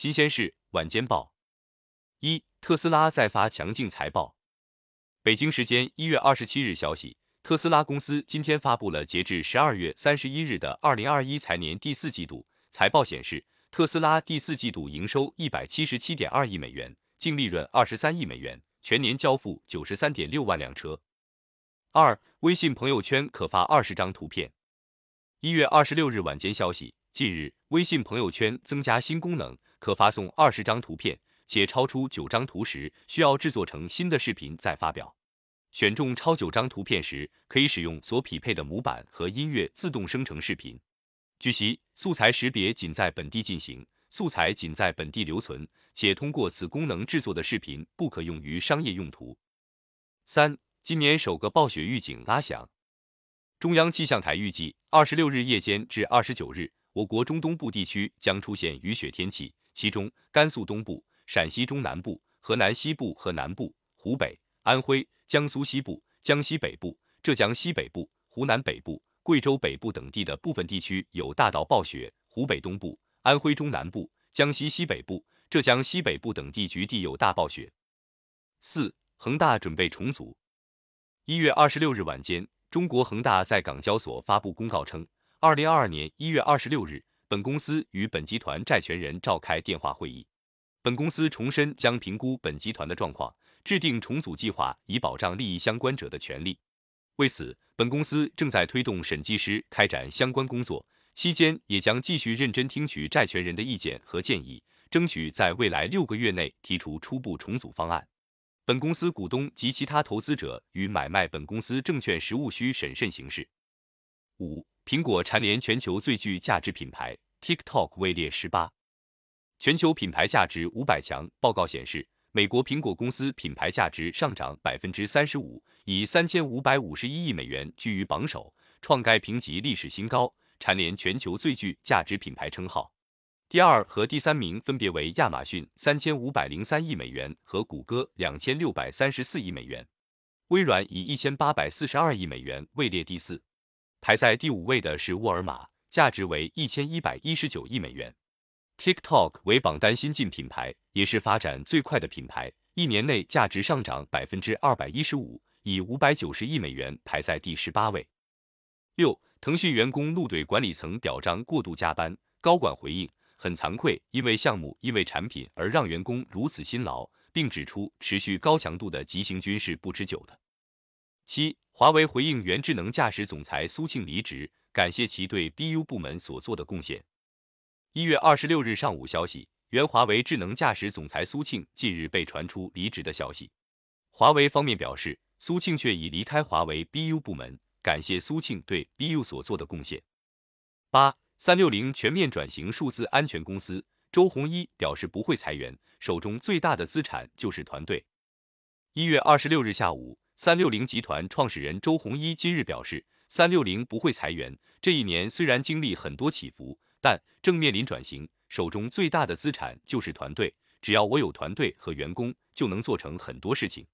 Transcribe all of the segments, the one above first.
新鲜事晚间报：一、特斯拉再发强劲财报。北京时间一月二十七日消息，特斯拉公司今天发布了截至十二月三十一日的二零二一财年第四季度财报，显示特斯拉第四季度营收一百七十七点二亿美元，净利润二十三亿美元，全年交付九十三点六万辆车。二、微信朋友圈可发二十张图片。一月二十六日晚间消息，近日微信朋友圈增加新功能。可发送二十张图片，且超出九张图时，需要制作成新的视频再发表。选中超九张图片时，可以使用所匹配的模板和音乐自动生成视频。据悉，素材识别仅在本地进行，素材仅在本地留存，且通过此功能制作的视频不可用于商业用途。三，今年首个暴雪预警拉响。中央气象台预计，二十六日夜间至二十九日，我国中东部地区将出现雨雪天气。其中，甘肃东部、陕西中南部、河南西部和南部、湖北、安徽、江苏西部、江西北部、浙江西北部、湖南北部、贵州北部等地的部分地区有大到暴雪；湖北东部、安徽中南部、江西西北部、浙江西北部等地局地有大暴雪。四、恒大准备重组。一月二十六日晚间，中国恒大在港交所发布公告称，二零二二年一月二十六日。本公司与本集团债权人召开电话会议，本公司重申将评估本集团的状况，制定重组计划，以保障利益相关者的权利。为此，本公司正在推动审计师开展相关工作，期间也将继续认真听取债权人的意见和建议，争取在未来六个月内提出初步重组方案。本公司股东及其他投资者与买卖本公司证券实务需审慎行事。五。苹果蝉联全球最具价值品牌，TikTok 位列十八。全球品牌价值五百强报告显示，美国苹果公司品牌价值上涨百分之三十五，以三千五百五十一亿美元居于榜首，创该评级历史新高，蝉联全球最具价值品牌称号。第二和第三名分别为亚马逊三千五百零三亿美元和谷歌两千六百三十四亿美元，微软以一千八百四十二亿美元位列第四。排在第五位的是沃尔玛，价值为一千一百一十九亿美元。TikTok 为榜单新晋品牌，也是发展最快的品牌，一年内价值上涨百分之二百一十五，以五百九十亿美元排在第十八位。六，腾讯员工怒怼管理层表彰过度加班，高管回应很惭愧，因为项目因为产品而让员工如此辛劳，并指出持续高强度的急行军是不持久的。七。华为回应原智能驾驶总裁苏庆离职，感谢其对 BU 部门所做的贡献。一月二十六日上午消息，原华为智能驾驶总裁苏庆近日被传出离职的消息。华为方面表示，苏庆却已离开华为 BU 部门，感谢苏庆对 BU 所做的贡献。八三六零全面转型数字安全公司，周鸿祎表示不会裁员，手中最大的资产就是团队。一月二十六日下午。三六零集团创始人周鸿祎今日表示，三六零不会裁员。这一年虽然经历很多起伏，但正面临转型，手中最大的资产就是团队。只要我有团队和员工，就能做成很多事情。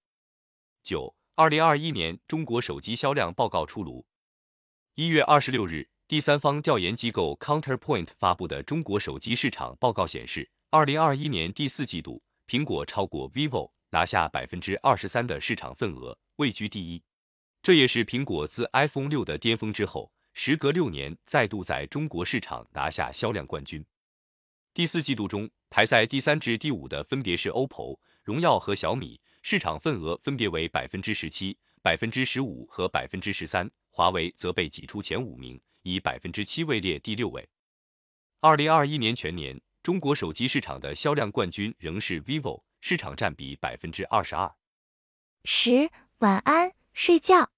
九，二零二一年中国手机销量报告出炉。一月二十六日，第三方调研机构 Counterpoint 发布的中国手机市场报告显示，二零二一年第四季度，苹果超过 vivo，拿下百分之二十三的市场份额。位居第一，这也是苹果自 iPhone 六的巅峰之后，时隔六年再度在中国市场拿下销量冠军。第四季度中，排在第三至第五的分别是 OPPO、荣耀和小米，市场份额分别为百分之十七、百分之十五和百分之十三。华为则被挤出前五名，以百分之七位列第六位。二零二一年全年，中国手机市场的销量冠军仍是 vivo，市场占比百分之二十二。十。晚安，睡觉。